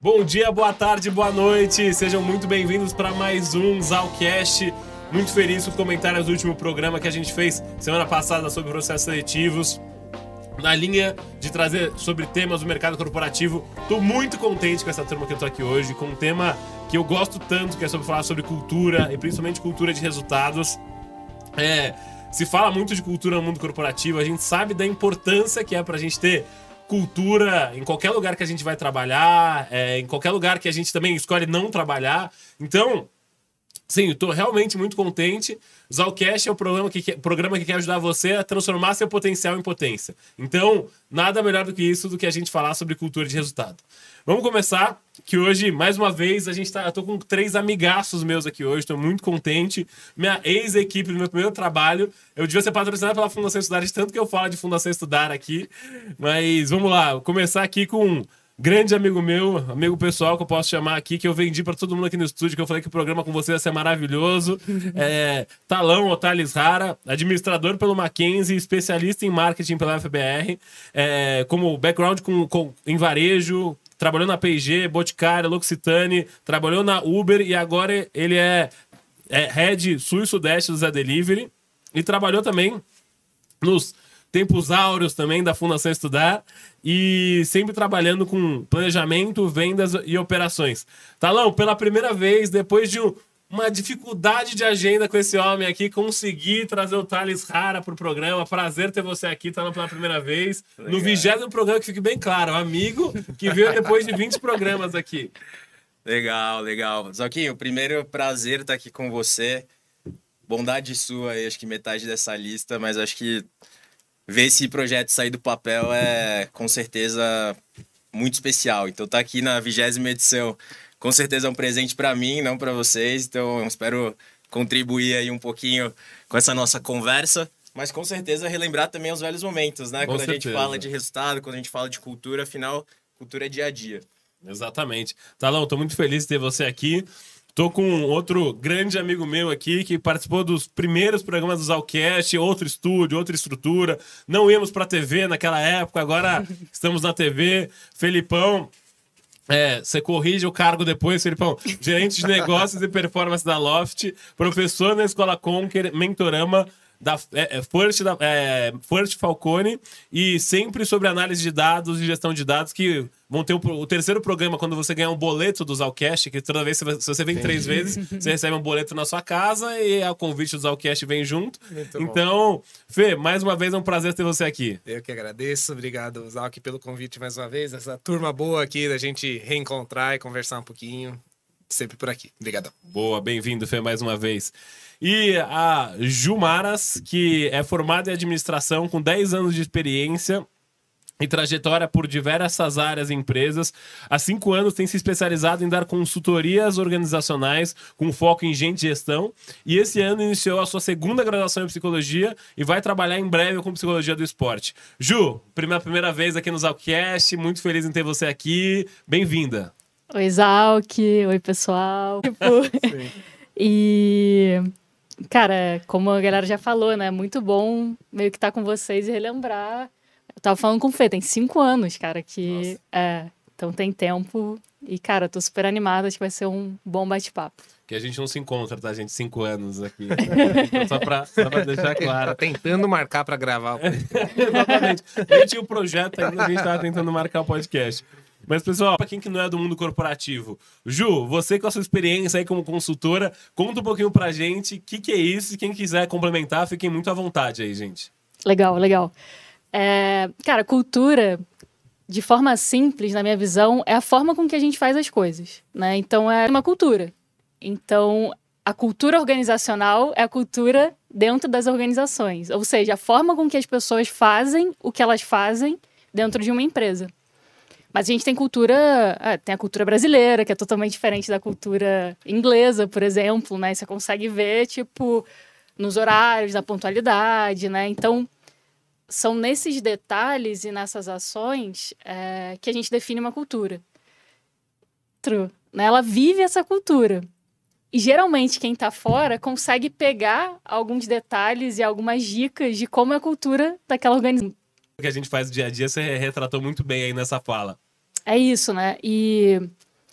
Bom dia, boa tarde, boa noite. Sejam muito bem-vindos para mais um Zalcast. Muito feliz com os comentários do último programa que a gente fez semana passada sobre processos seletivos. Na linha de trazer sobre temas do mercado corporativo, estou muito contente com essa turma que eu tô aqui hoje, com um tema que eu gosto tanto, que é sobre falar sobre cultura e principalmente cultura de resultados. É, se fala muito de cultura no mundo corporativo, a gente sabe da importância que é para a gente ter cultura em qualquer lugar que a gente vai trabalhar, é, em qualquer lugar que a gente também escolhe não trabalhar. Então, sim, eu tô realmente muito contente. O Zalcast é o programa que, programa que quer ajudar você a transformar seu potencial em potência. Então, nada melhor do que isso do que a gente falar sobre cultura de resultado. Vamos começar, que hoje, mais uma vez, a gente tá. Eu tô com três amigaços meus aqui hoje, tô muito contente. Minha ex-equipe do meu primeiro trabalho. Eu devia ser patrocinado pela Fundação Estudar, de tanto que eu falo de Fundação Estudar aqui. Mas vamos lá, vou começar aqui com um grande amigo meu, amigo pessoal que eu posso chamar aqui, que eu vendi para todo mundo aqui no estúdio, que eu falei que o programa com você ia ser maravilhoso. É, Talão Otales Rara, administrador pelo Mackenzie, especialista em marketing pela FBR, é, como background com, com, em varejo, trabalhou na P&G, Boticário, L'Occitane, trabalhou na Uber e agora ele é, é head sul e sudeste do Zé Delivery e trabalhou também nos tempos áureos também da Fundação Estudar e sempre trabalhando com planejamento, vendas e operações. Talão, pela primeira vez, depois de um, uma dificuldade de agenda com esse homem aqui, conseguir trazer o Thales Rara pro programa. Prazer ter você aqui, tá pela primeira vez. Legal. No vigésimo programa, que fique bem claro, amigo que veio depois de 20 programas aqui. Legal, legal. Zoquinho, primeiro prazer estar aqui com você. Bondade sua aí, acho que metade dessa lista, mas acho que ver esse projeto sair do papel é com certeza muito especial. Então tá aqui na vigésima edição com certeza é um presente para mim, não para vocês. Então, espero contribuir aí um pouquinho com essa nossa conversa. Mas com certeza relembrar também os velhos momentos, né? Com quando certeza. a gente fala de resultado, quando a gente fala de cultura, afinal, cultura é dia a dia. Exatamente. Talão, tô muito feliz de ter você aqui. Tô com outro grande amigo meu aqui que participou dos primeiros programas do Zalcast, outro estúdio, outra estrutura. Não íamos para TV naquela época, agora estamos na TV. Felipão, é, você corrige o cargo depois, Felipão. Gerente de negócios e performance da Loft, professor na Escola Conquer, mentorama da é, é, First, da, é, First Falcone e sempre sobre análise de dados e gestão de dados que vão ter o, o terceiro programa quando você ganhar um boleto do Zalcast, que toda vez, se você vem três vezes, você recebe um boleto na sua casa e o convite do Zalcast vem junto. Muito então, bom. Fê, mais uma vez é um prazer ter você aqui. Eu que agradeço, obrigado Zalk pelo convite mais uma vez, essa turma boa aqui da gente reencontrar e conversar um pouquinho, sempre por aqui. Obrigadão. Boa, bem-vindo Fê mais uma vez. E a Jumaras, que é formada em administração com 10 anos de experiência e trajetória por diversas áreas e empresas. Há cinco anos tem se especializado em dar consultorias organizacionais com foco em gente e gestão. E esse ano iniciou a sua segunda graduação em psicologia e vai trabalhar em breve com psicologia do esporte. Ju, primeira, primeira vez aqui no Zalcast, muito feliz em ter você aqui. Bem-vinda. Oi, Zalk. Oi, pessoal. e Cara, como a galera já falou, né? Muito bom meio que estar tá com vocês e relembrar. Eu tava falando com o Fê, tem cinco anos, cara, que. Nossa. É. Então tem tempo. E, cara, tô super animada, acho que vai ser um bom bate-papo. Que a gente não se encontra, tá, gente? Cinco anos aqui. então, só, pra, só pra deixar claro. Tá tentando marcar pra gravar. Exatamente. Nem tinha o projeto ainda, a gente tava tentando marcar o podcast. Mas, pessoal, para quem que não é do mundo corporativo, Ju, você com a sua experiência aí como consultora, conta um pouquinho pra gente o que, que é isso. Quem quiser complementar, fiquem muito à vontade aí, gente. Legal, legal. É, cara, cultura, de forma simples, na minha visão, é a forma com que a gente faz as coisas, né? Então, é uma cultura. Então, a cultura organizacional é a cultura dentro das organizações. Ou seja, a forma com que as pessoas fazem o que elas fazem dentro de uma empresa. Mas a gente tem cultura, ah, tem a cultura brasileira, que é totalmente diferente da cultura inglesa, por exemplo, né? Você consegue ver, tipo, nos horários, na pontualidade, né? Então, são nesses detalhes e nessas ações é, que a gente define uma cultura. True. Né? Ela vive essa cultura. E geralmente quem está fora consegue pegar alguns detalhes e algumas dicas de como é a cultura daquela organização que a gente faz no dia a dia, você retratou muito bem aí nessa fala. É isso, né? E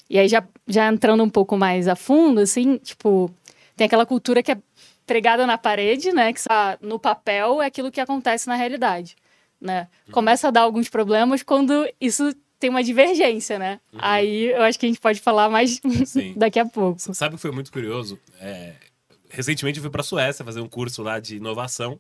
E aí, já, já entrando um pouco mais a fundo, assim, tipo, tem aquela cultura que é pregada na parede, né? Que está no papel é aquilo que acontece na realidade, né? Uhum. Começa a dar alguns problemas quando isso tem uma divergência, né? Uhum. Aí eu acho que a gente pode falar mais daqui a pouco. Sabe o que foi muito curioso? É... Recentemente eu fui para a Suécia fazer um curso lá de inovação.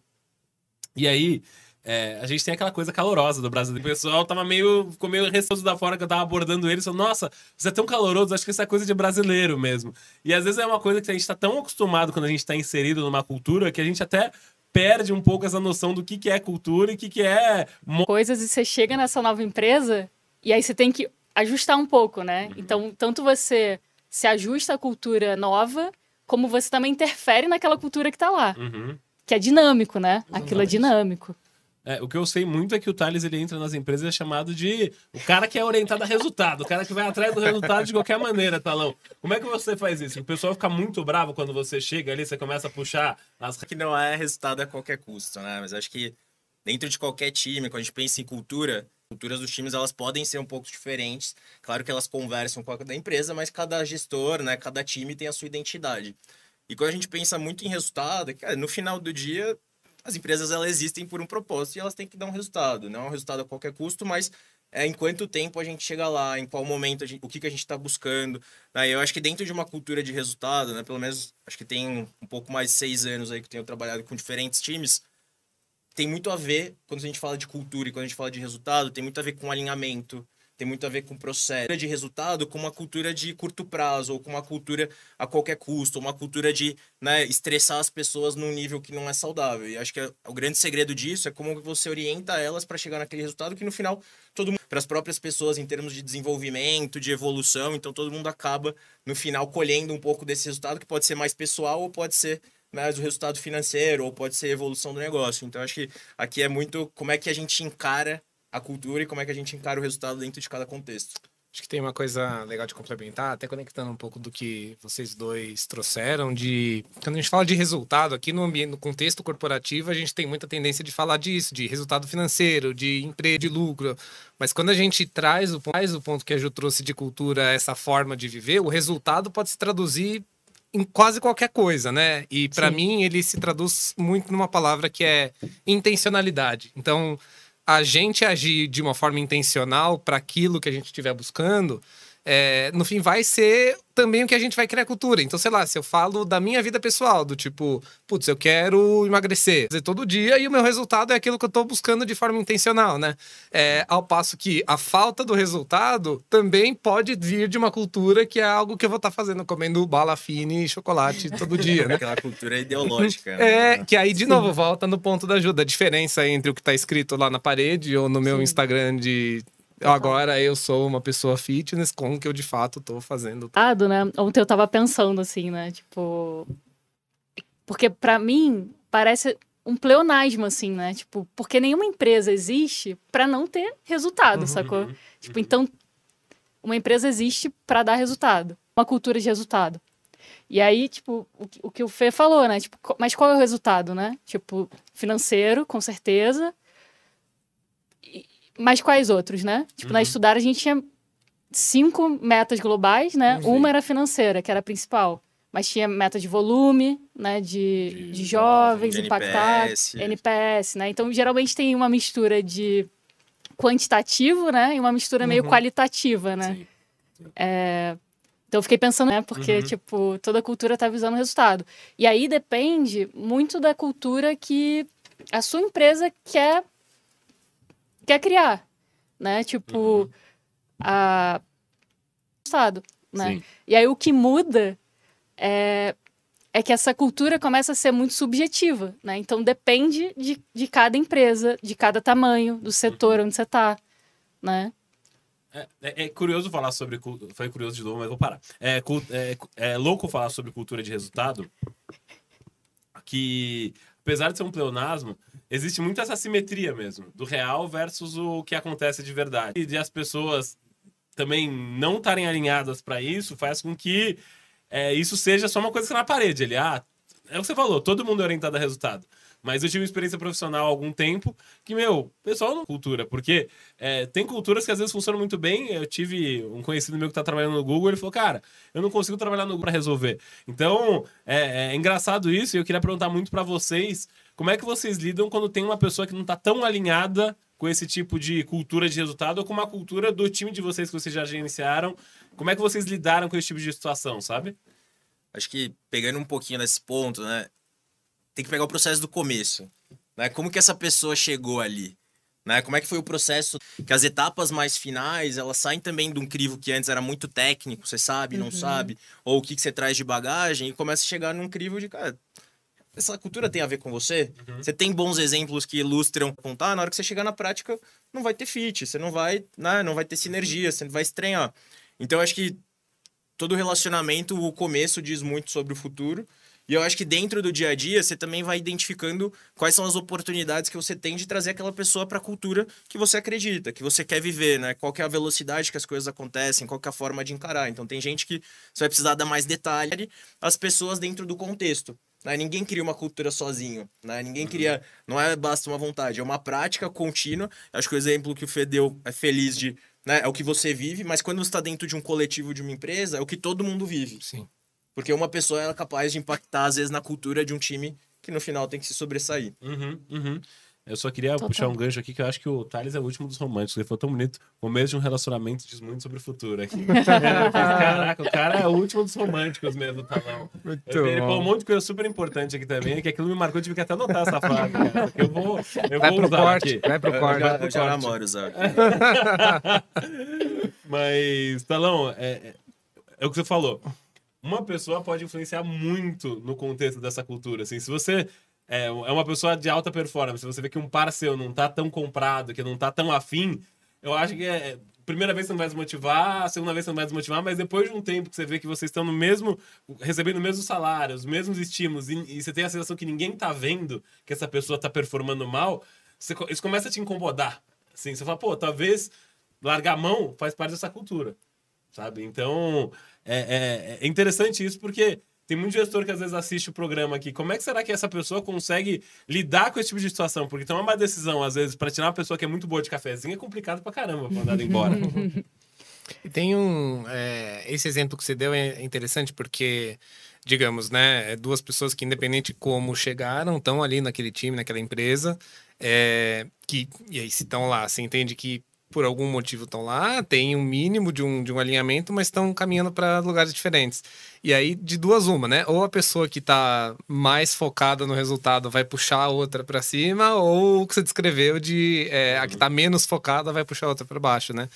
E aí, é, a gente tem aquela coisa calorosa do Brasil. O pessoal tava meio, ficou meio receoso da forma que eu tava abordando eles. Falou, nossa, você é tão caloroso, acho que isso é coisa de brasileiro mesmo. E às vezes é uma coisa que a gente tá tão acostumado quando a gente tá inserido numa cultura que a gente até perde um pouco essa noção do que, que é cultura e o que, que é. Coisas e você chega nessa nova empresa e aí você tem que ajustar um pouco, né? Uhum. Então, tanto você se ajusta à cultura nova, como você também interfere naquela cultura que tá lá. Uhum. Que é dinâmico, né? Exatamente. Aquilo é dinâmico. É, o que eu sei muito é que o Thales ele entra nas empresas é chamado de o cara que é orientado a resultado, o cara que vai atrás do resultado de qualquer maneira, Talão. Como é que você faz isso? O pessoal fica muito bravo quando você chega ali, você começa a puxar as. Que não é resultado a qualquer custo, né? Mas acho que dentro de qualquer time, quando a gente pensa em cultura, culturas dos times elas podem ser um pouco diferentes. Claro que elas conversam com a da empresa, mas cada gestor, né, cada time tem a sua identidade. E quando a gente pensa muito em resultado, cara, no final do dia as empresas elas existem por um propósito e elas têm que dar um resultado. Não é um resultado a qualquer custo, mas é, em quanto tempo a gente chega lá, em qual momento, gente, o que, que a gente está buscando. Né? Eu acho que dentro de uma cultura de resultado, né, pelo menos acho que tem um pouco mais de seis anos aí que eu tenho trabalhado com diferentes times, tem muito a ver, quando a gente fala de cultura e quando a gente fala de resultado, tem muito a ver com alinhamento, tem muito a ver com processo de resultado, com uma cultura de curto prazo, ou com uma cultura a qualquer custo, uma cultura de né, estressar as pessoas num nível que não é saudável. E acho que é, o grande segredo disso é como você orienta elas para chegar naquele resultado que no final todo mundo, para as próprias pessoas em termos de desenvolvimento, de evolução, então todo mundo acaba no final colhendo um pouco desse resultado que pode ser mais pessoal ou pode ser mais o resultado financeiro ou pode ser evolução do negócio. Então acho que aqui é muito como é que a gente encara a cultura e como é que a gente encara o resultado dentro de cada contexto. Acho que tem uma coisa legal de complementar, até conectando um pouco do que vocês dois trouxeram de quando a gente fala de resultado aqui no ambiente, no contexto corporativo, a gente tem muita tendência de falar disso, de resultado financeiro, de emprego, de lucro. Mas quando a gente traz o, traz o ponto que a Ju trouxe de cultura, essa forma de viver, o resultado pode se traduzir em quase qualquer coisa, né? E para mim ele se traduz muito numa palavra que é intencionalidade. Então, a gente agir de uma forma intencional para aquilo que a gente estiver buscando, é, no fim vai ser também o que a gente vai criar cultura. Então, sei lá, se eu falo da minha vida pessoal, do tipo, putz, eu quero emagrecer fazer todo dia e o meu resultado é aquilo que eu tô buscando de forma intencional, né? É, ao passo que a falta do resultado também pode vir de uma cultura que é algo que eu vou estar tá fazendo, comendo bala fine e chocolate todo dia, né? Aquela cultura ideológica. é, né? que aí, de novo, volta no ponto da ajuda. A diferença entre o que tá escrito lá na parede ou no meu Sim. Instagram de Agora eu sou uma pessoa fitness com o que eu de fato tô fazendo. Ah, né? Ontem eu tava pensando assim, né? Tipo. Porque para mim parece um pleonasmo, assim, né? Tipo, porque nenhuma empresa existe para não ter resultado, uhum, sacou? Uhum, tipo, então, uma empresa existe para dar resultado. Uma cultura de resultado. E aí, tipo, o, o que o Fê falou, né? Tipo, mas qual é o resultado, né? Tipo, financeiro, com certeza mas quais outros, né? Tipo, uhum. na estudar a gente tinha cinco metas globais, né? Uhum. Uma era financeira, que era a principal. Mas tinha meta de volume, né? De, de, de jovens, impactar, NPS. NPS, né? Então, geralmente tem uma mistura de quantitativo, né? E uma mistura uhum. meio qualitativa, né? Sim. Sim. É... Então, eu fiquei pensando, né? Porque, uhum. tipo, toda cultura tá visando resultado. E aí depende muito da cultura que a sua empresa quer quer criar, né? Tipo, uhum. a estado, né? Sim. E aí o que muda é, é que essa cultura começa a ser muito subjetiva, né? Então depende de, de cada empresa, de cada tamanho, do setor uhum. onde você está, né? É, é, é, curioso falar sobre. Foi curioso de novo, mas vou parar. É, é, é louco falar sobre cultura de resultado. Que, apesar de ser um pleonasmo, existe muito essa simetria mesmo, do real versus o que acontece de verdade. E de as pessoas também não estarem alinhadas para isso faz com que é, isso seja só uma coisa que tá na parede. Ele, ah, é o que você falou, todo mundo é orientado a resultado. Mas eu tive uma experiência profissional há algum tempo que, meu, pessoal não cultura, porque é, tem culturas que às vezes funcionam muito bem. Eu tive um conhecido meu que tá trabalhando no Google, ele falou, cara, eu não consigo trabalhar no Google para resolver. Então, é, é, engraçado isso, e eu queria perguntar muito para vocês, como é que vocês lidam quando tem uma pessoa que não tá tão alinhada com esse tipo de cultura de resultado ou com uma cultura do time de vocês que vocês já gerenciaram? Como é que vocês lidaram com esse tipo de situação, sabe? Acho que pegando um pouquinho nesse ponto, né? Tem que pegar o processo do começo. Né? Como que essa pessoa chegou ali? Né? Como é que foi o processo? Que as etapas mais finais, elas saem também de um crivo que antes era muito técnico, você sabe, não uhum. sabe, ou o que, que você traz de bagagem, e começa a chegar num crivo de, cara, essa cultura tem a ver com você? Uhum. Você tem bons exemplos que ilustram, contar, na hora que você chegar na prática, não vai ter fit, você não vai, né, não vai ter sinergia, você não vai estranhar. Então, acho que todo relacionamento, o começo diz muito sobre o futuro. E eu acho que dentro do dia a dia você também vai identificando quais são as oportunidades que você tem de trazer aquela pessoa para a cultura que você acredita, que você quer viver, né? Qual é a velocidade que as coisas acontecem, qual é a forma de encarar. Então tem gente que você vai precisar dar mais detalhe as pessoas dentro do contexto. Né? Ninguém cria uma cultura sozinho, né? Ninguém cria, não é basta uma vontade, é uma prática contínua. Acho que o exemplo que o Fê deu é feliz de né? É o que você vive, mas quando você está dentro de um coletivo de uma empresa, é o que todo mundo vive. Sim. Porque uma pessoa é capaz de impactar, às vezes, na cultura de um time que no final tem que se sobressair. Uhum, uhum. Eu só queria Total. puxar um gancho aqui, que eu acho que o Thales é o último dos românticos. Ele foi tão bonito. O começo de um relacionamento diz muito sobre o futuro aqui. Caraca, o cara é o último dos românticos mesmo, Talão. Muito ele falou um monte de coisa super importante aqui também, que aquilo me marcou, tive que até anotar essa frase. Cara, eu vou, eu vai vou pro usar corte, aqui. Vai pro corte. Eu, eu já namoro usar. Mas, Talão, é, é, é o que você falou uma pessoa pode influenciar muito no contexto dessa cultura. Assim, se você é, é uma pessoa de alta performance, você vê que um par seu não tá tão comprado, que não tá tão afim, eu acho que é. Primeira vez você não vai desmotivar, segunda vez você não vai desmotivar, mas depois de um tempo que você vê que vocês estão no mesmo. recebendo o mesmo salário, os mesmos estímulos, e, e você tem a sensação que ninguém tá vendo que essa pessoa tá performando mal, você, isso começa a te incomodar. Assim, você fala, pô, talvez largar a mão faz parte dessa cultura. Sabe? Então, é, é, é interessante isso porque tem muito gestor que às vezes assiste o programa aqui. Como é que será que essa pessoa consegue lidar com esse tipo de situação? Porque tomar uma decisão, às vezes, para tirar uma pessoa que é muito boa de cafezinho é complicado pra caramba mandar embora. tem um. É, esse exemplo que você deu é interessante porque, digamos, né, é duas pessoas que, independente de como chegaram, estão ali naquele time, naquela empresa. É, que, e aí, se estão lá, você entende que por algum motivo estão lá, tem um mínimo de um, de um alinhamento, mas estão caminhando para lugares diferentes. E aí, de duas uma, né? Ou a pessoa que está mais focada no resultado vai puxar a outra para cima, ou o que você descreveu de é, a que está menos focada vai puxar a outra para baixo, né?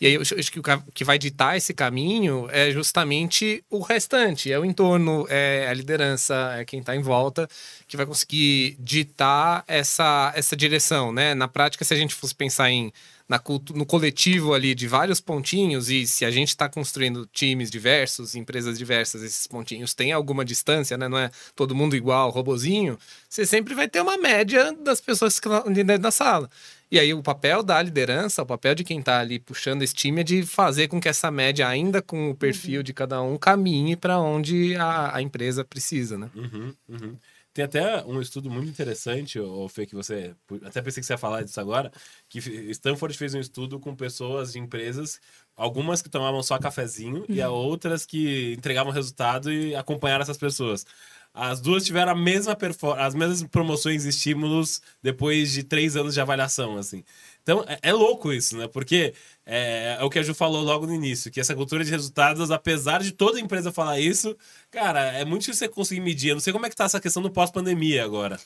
E aí, eu acho que o que vai ditar esse caminho é justamente o restante, é o entorno, é a liderança, é quem está em volta, que vai conseguir ditar essa, essa direção, né? Na prática, se a gente fosse pensar em na, no coletivo ali de vários pontinhos, e se a gente está construindo times diversos, empresas diversas, esses pontinhos têm alguma distância, né? Não é todo mundo igual, robozinho, você sempre vai ter uma média das pessoas que estão dentro da sala. E aí o papel da liderança, o papel de quem está ali puxando esse time é de fazer com que essa média, ainda com o perfil uhum. de cada um, caminhe para onde a, a, empresa precisa, né? Uhum, uhum. Tem até um estudo muito interessante, o Fê, que você. Até pensei que você ia falar disso agora, que Stanford fez um estudo com pessoas de empresas, algumas que tomavam só cafezinho uhum. e outras que entregavam resultado e acompanharam essas pessoas. As duas tiveram a mesma as mesmas promoções e estímulos depois de três anos de avaliação, assim. Então, é, é louco isso, né? Porque é, é, o que a Ju falou logo no início, que essa cultura de resultados, apesar de toda empresa falar isso, cara, é muito difícil você conseguir medir. Eu não sei como é que tá essa questão do pós-pandemia agora.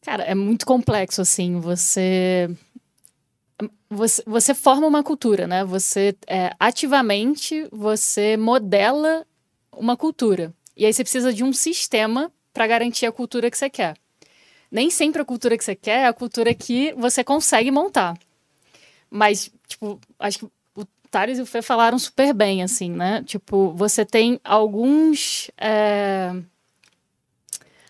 Cara, é muito complexo, assim, você... Você, você forma uma cultura, né? Você, é, ativamente, você modela uma cultura. E aí você precisa de um sistema para garantir a cultura que você quer. Nem sempre a cultura que você quer é a cultura que você consegue montar. Mas, tipo, acho que o Thales e o Fê falaram super bem, assim, né? Tipo, você tem alguns. É...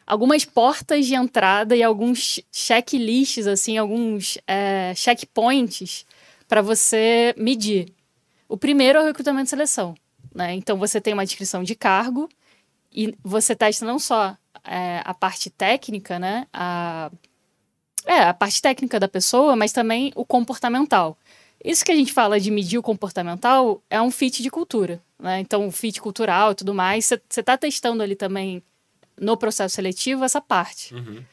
Algumas portas de entrada e alguns checklists, assim, alguns é, checkpoints para você medir. O primeiro é o recrutamento e seleção. Né? Então, você tem uma descrição de cargo, E você testa não só é, a parte técnica, né? A, é, a parte técnica da pessoa, mas também o comportamental. Isso que a gente fala de medir o comportamental é um fit de cultura, né? Então, o fit cultural e tudo mais, você está testando ali também no processo seletivo essa parte. Uhum.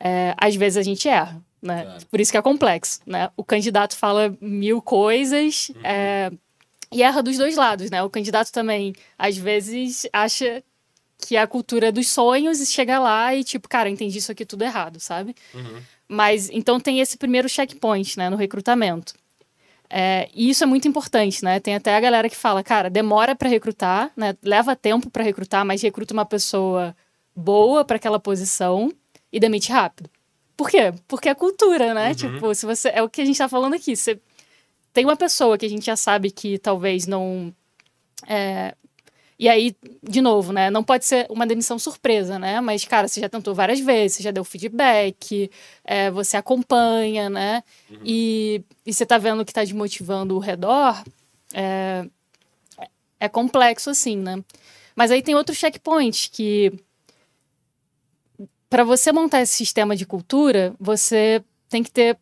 É, às vezes a gente erra, né? Claro. Por isso que é complexo, né? O candidato fala mil coisas é, e erra dos dois lados, né? O candidato também, às vezes, acha que é a cultura dos sonhos e chega lá e tipo, cara, entendi isso aqui tudo errado, sabe? Uhum. Mas então tem esse primeiro checkpoint, né, no recrutamento. É, e isso é muito importante, né? Tem até a galera que fala, cara, demora para recrutar, né? Leva tempo para recrutar, mas recruta uma pessoa boa para aquela posição e demite rápido. Por quê? Porque é cultura, né? Uhum. Tipo, se você é o que a gente tá falando aqui, você tem uma pessoa que a gente já sabe que talvez não é, e aí, de novo, né? Não pode ser uma demissão surpresa, né? Mas, cara, você já tentou várias vezes, você já deu feedback, é, você acompanha, né? E, e você tá vendo que tá desmotivando o redor, é, é complexo assim, né? Mas aí tem outro checkpoint que para você montar esse sistema de cultura, você tem que ter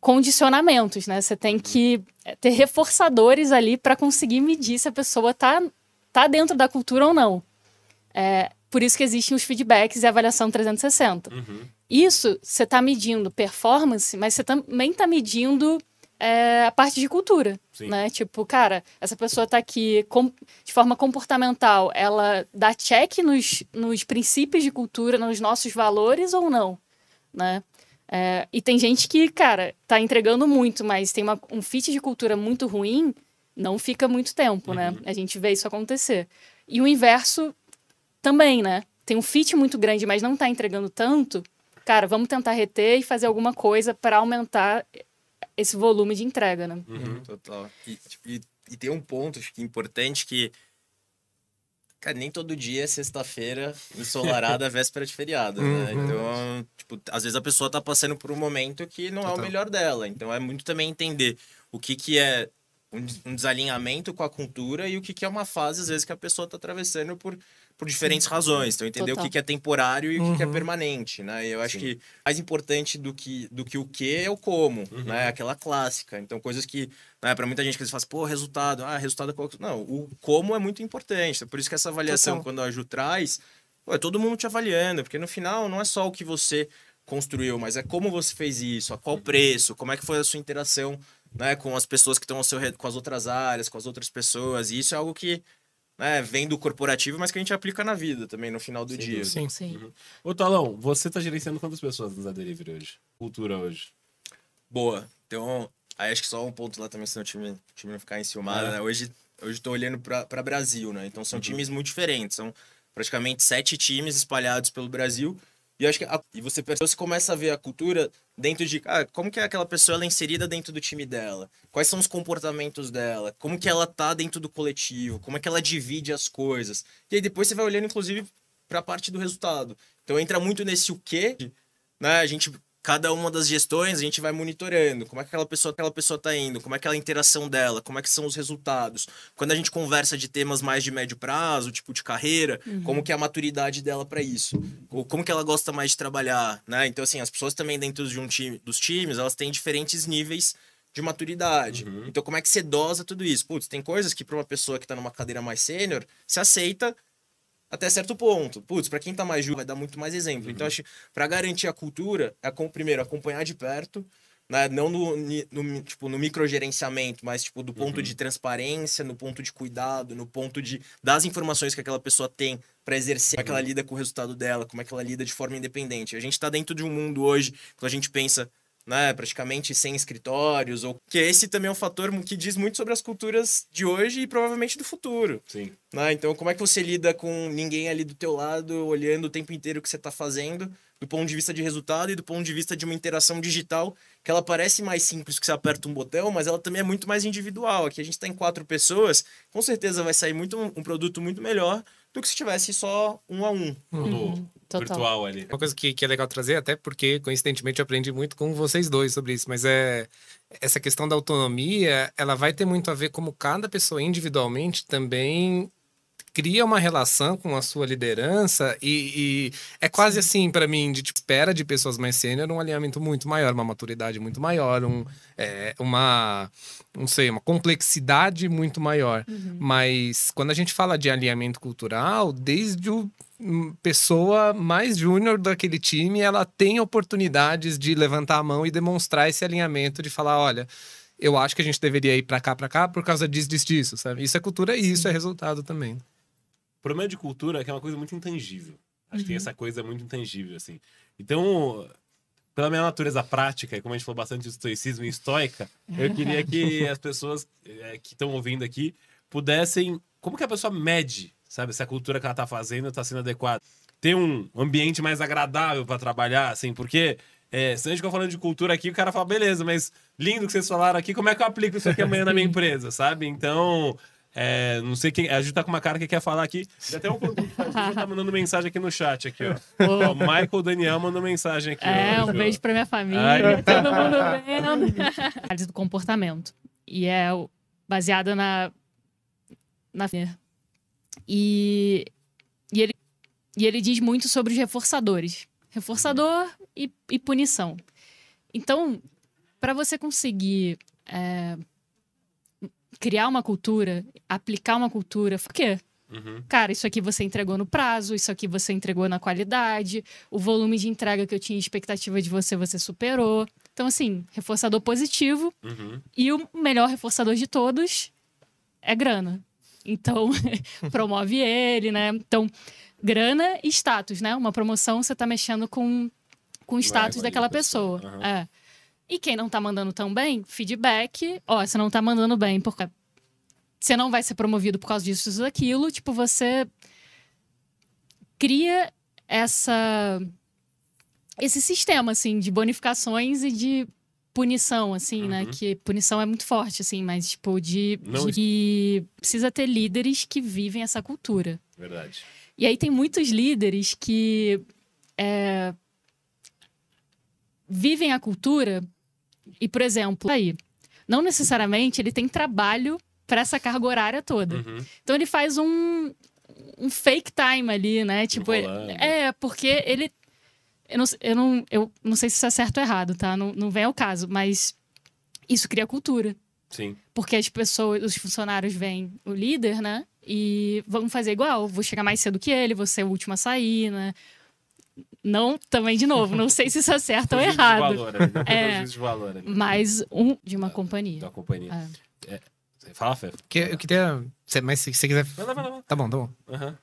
condicionamentos, né? Você tem que ter reforçadores ali para conseguir medir se a pessoa tá, tá dentro da cultura ou não. É, por isso que existem os feedbacks e a avaliação 360. Uhum. Isso você está medindo performance, mas você também está medindo é, a parte de cultura, Sim. né? Tipo, cara, essa pessoa está aqui com- de forma comportamental, ela dá check nos, nos princípios de cultura, nos nossos valores ou não, né? É, e tem gente que, cara, tá entregando muito, mas tem uma- um fit de cultura muito ruim, não fica muito tempo, né? A gente vê isso acontecer. E o inverso também, né? Tem um fit muito grande, mas não tá entregando tanto. Cara, vamos tentar reter e fazer alguma coisa para aumentar esse volume de entrega, né? Uhum. Total. E, tipo, e, e tem um ponto acho que importante que. Cara, nem todo dia é sexta-feira ensolarada, véspera de feriado, né? Uhum. Então, tipo, às vezes a pessoa tá passando por um momento que não é o Total. melhor dela. Então é muito também entender o que, que é um, des- um desalinhamento com a cultura e o que, que é uma fase, às vezes, que a pessoa tá atravessando por, por diferentes razões. Então, entender Total. o que, que é temporário e o que, que é Uhum. permanente, né? E eu acho Sim. que mais importante do que, do que o que é o como, né? Aquela clássica. Então, coisas que, né, para muita gente que eles falam, pô, resultado, ah, resultado é qual... Não, o como é muito importante. Por isso que essa avaliação, Total. quando a Ju traz, pô, é todo mundo te avaliando, porque no final não é só o que você construiu, mas é como você fez isso, a qual preço, como é que foi a sua interação né, com as pessoas que estão ao seu redor, com as outras áreas, com as outras pessoas. E isso é algo que né, vem do corporativo, mas que a gente aplica na vida também, no final do Sem dia. Sim. Sim. Ô, Talão, você tá gerenciando quantas pessoas no Zé Delivery hoje? Cultura hoje. Boa. Então, aí acho que só um ponto lá também, senão o time, o time não ficar enciumado, É. né? Hoje, hoje tô olhando para Brasil, né? Então são times muito diferentes. São praticamente sete times espalhados pelo Brasil. E acho que a- e você você começa a ver a cultura dentro de ah, como que é aquela pessoa ela é inserida dentro do time dela, quais são os comportamentos dela, como que ela tá dentro do coletivo, como é que ela divide as coisas. E aí depois você vai olhando inclusive para a parte do resultado. Então entra muito nesse o quê, né? A gente cada uma das gestões a gente vai monitorando como é que aquela pessoa aquela pessoa tá indo, como é que é a interação dela, como é que são os resultados. Quando a gente conversa de temas mais de médio prazo, tipo de carreira, como que é a maturidade dela para isso, ou como que ela gosta mais de trabalhar, né? Então assim, as pessoas também dentro de um time, dos times, elas têm diferentes níveis de maturidade. Então como é que você dosa tudo isso? Putz, tem coisas que para uma pessoa que tá numa cadeira mais sênior, se aceita até certo ponto. Putz, pra quem tá mais jovem, vai dar muito mais exemplo. Então, acho que pra garantir a cultura, é com, primeiro acompanhar de perto, né? Não no, no, tipo, no microgerenciamento, mas tipo, do ponto de transparência, no ponto de cuidado, no ponto de das informações que aquela pessoa tem pra exercer, como é que ela lida com o resultado dela, como é que ela lida de forma independente. A gente tá dentro de um mundo hoje, quando a gente pensa né, praticamente sem escritórios, ou que esse também é um fator que diz muito sobre as culturas de hoje e provavelmente do futuro. Sim. Né? Então, como é que você lida com ninguém ali do teu lado, olhando o tempo inteiro o que você está fazendo, do ponto de vista de resultado e do ponto de vista de uma interação digital, que ela parece mais simples que você aperta um botão, mas ela também é muito mais individual. Aqui a gente está em quatro pessoas, com certeza vai sair muito, um produto muito melhor do que se tivesse só um a um. No Uhum, total. virtual ali. Uma coisa que, que é legal trazer, até porque, coincidentemente, eu aprendi muito com vocês dois sobre isso, mas é essa questão da autonomia, ela vai ter muito a ver como cada pessoa individualmente também cria uma relação com a sua liderança e, e é quase assim para mim de tipo, espera de pessoas mais sênior um alinhamento muito maior, uma maturidade muito maior, um, é, uma não sei, uma complexidade muito maior. Uhum. Mas quando a gente fala de alinhamento cultural, desde o hum, pessoa mais júnior daquele time, ela tem oportunidades de levantar a mão e demonstrar esse alinhamento de falar, olha, eu acho que a gente deveria ir para cá, para cá por causa disso, disso, disso, sabe? Isso é cultura e isso é resultado também. O problema de cultura é que é uma coisa muito intangível. Acho que tem Uhum. essa coisa muito intangível, assim. Então, pela minha natureza prática, e como a gente falou bastante de estoicismo e estoica, eu queria que as pessoas eh, que estão ouvindo aqui pudessem. Como que a pessoa mede, sabe, se a cultura que ela tá fazendo tá sendo adequada? Ter um ambiente mais agradável para trabalhar, assim, porque. É, se a gente ficar falando de cultura aqui, o cara fala, beleza, mas lindo que vocês falaram aqui, como é que eu aplico isso aqui amanhã na minha empresa, sabe? Então, é, não sei quem. A Ju tá com uma cara que quer falar aqui. Tem até um a Ju tá mandando mensagem aqui no chat, aqui, ó. Ó, o Michael Daniel mandou mensagem aqui. É, ó, um beijo pra minha família, Ai. todo mundo vendo. Análise do comportamento. E é baseada na. na e, e, ele, e ele diz muito sobre os reforçadores. Reforçador e, e punição. Então, para você conseguir é, criar uma cultura, aplicar uma cultura, por quê? Uhum. Cara, isso aqui você entregou no prazo, isso aqui você entregou na qualidade, o volume de entrega que eu tinha expectativa de você, você superou. Então, assim, reforçador positivo Uhum. e o melhor reforçador de todos é grana. Então, promove ele, né? Então, grana e status, né? Uma promoção, você tá mexendo com, com o status daquela pessoa, pessoa. aham. É. E quem não tá mandando tão bem, feedback. Ó, você não tá mandando bem, porque você não vai ser promovido por causa disso, isso, daquilo. Tipo, você cria essa esse sistema assim de bonificações e de punição assim, né? Uhum. Que punição é muito forte assim, mas tipo de, Não- de precisa ter líderes que vivem essa cultura. Verdade. E aí tem muitos líderes que é, vivem a cultura e, por exemplo, aí, não necessariamente ele tem trabalho para essa carga horária toda. Uhum. Então ele faz um, um fake time ali, né? Tipo, ele- é, porque ele. Eu não, eu, não, eu não sei se isso é certo ou errado, tá? Não, não vem ao caso, mas isso cria cultura. Sim. Porque as pessoas, os funcionários veem o líder, né? E vão fazer igual. Vou chegar mais cedo que ele, vou ser o último a sair, né? Não, também, de novo, não sei se isso é certo ou Juízo de errado. valor, né? É. Juízo de valor Mas um de uma companhia. da companhia. É. Fala, Fef. Que, eu queria. Mas se você quiser. Vai lá, vai lá. Tá bom, tá bom. Aham.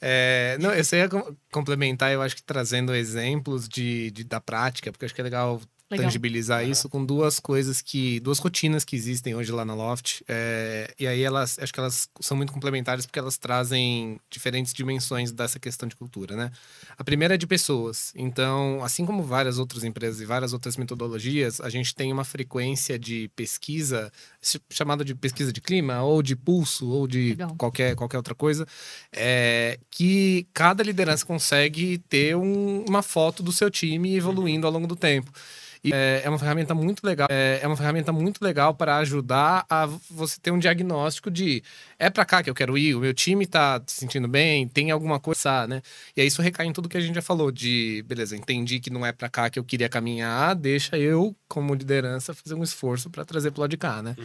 É, não, eu só ia com- complementar, eu acho que trazendo exemplos de, de- da prática, porque eu acho que é legal, Legal. tangibilizar isso com duas coisas que. duas rotinas que existem hoje lá na Loft. É, e aí elas acho que elas são muito complementares porque elas trazem diferentes dimensões dessa questão de cultura, né? A primeira é de pessoas. Então, assim como várias outras empresas e várias outras metodologias, a gente tem uma frequência de pesquisa, ch- chamada de pesquisa de clima, ou de pulso, ou de Legal. qualquer, qualquer outra coisa, é, que cada liderança consegue ter um- uma foto do seu time evoluindo ao longo do tempo. E é, é uma ferramenta muito legal. É, é uma ferramenta muito legal para ajudar a você ter um diagnóstico de é para cá que eu quero ir, o meu time tá se sentindo bem, tem alguma coisa, né? E aí isso recai em tudo que a gente já falou de, beleza, entendi que não é para cá que eu queria caminhar, deixa eu, como liderança, fazer um esforço para trazer pro lado de cá, né?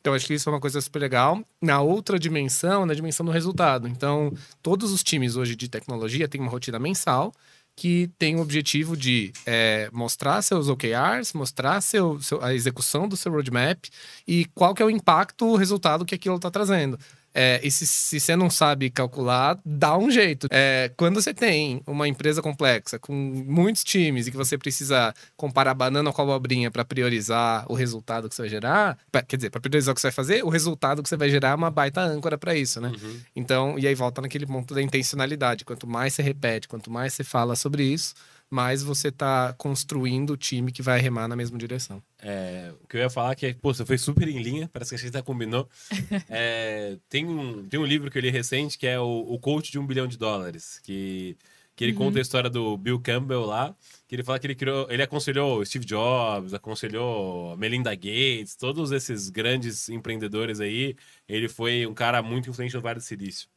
Então, acho que isso é uma coisa super legal. Na outra dimensão, na dimensão do resultado. Então, todos os times hoje de tecnologia têm uma rotina mensal que tem o objetivo de é, mostrar seus OKRs, mostrar seu, seu- a execução do seu roadmap e qual que é o impacto, o resultado que aquilo está trazendo. É, e se, se você não sabe calcular, dá um jeito. É, quando você tem uma empresa complexa, com muitos times, e que você precisa comparar banana com abobrinha para priorizar o resultado que você vai gerar, pra- quer dizer, para priorizar o que você vai fazer, o resultado que você vai gerar é uma baita âncora para isso, né? Uhum. Então, e aí volta naquele ponto da intencionalidade. Quanto mais você repete, quanto mais você fala sobre isso, mais você tá construindo o time que vai remar na mesma direção. É, o que eu ia falar é que, pô, você foi super em linha, parece que a gente até combinou. É, tem, um, tem um livro que eu li recente que é o, o Coach de um Bilhão de Dólares, que, que ele conta a história do Bill Campbell lá, que ele fala que ele criou, ele aconselhou Steve Jobs, aconselhou Melinda Gates, todos esses grandes empreendedores aí. Ele foi um cara muito influente no Vale do Silício.